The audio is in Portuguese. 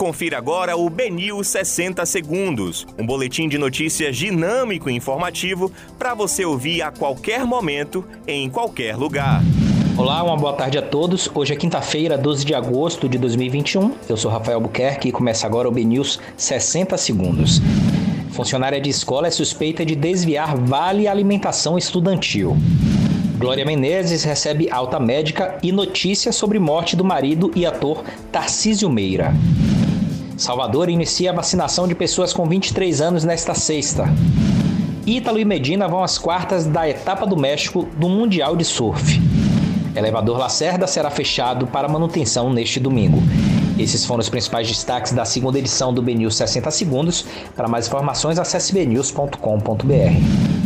Confira agora o Benil 60 Segundos, um boletim de notícias dinâmico e informativo para você ouvir a qualquer momento, em qualquer lugar. Olá, uma boa tarde a todos. Hoje é quinta-feira, 12 de agosto de 2021. Eu sou Rafael Buquerque e começa agora o BNews 60 Segundos. Funcionária de escola é suspeita de desviar vale alimentação estudantil. Glória Menezes recebe alta médica e notícia sobre morte do marido e ator Tarcísio Meira. Salvador inicia a vacinação de pessoas com 23 anos nesta sexta. Ítalo e Medina vão às quartas da etapa do México do Mundial de Surf. Elevador Lacerda será fechado para manutenção neste domingo. Esses foram os principais destaques da segunda edição do BNews 60 Segundos. Para mais informações, acesse bnews.com.br.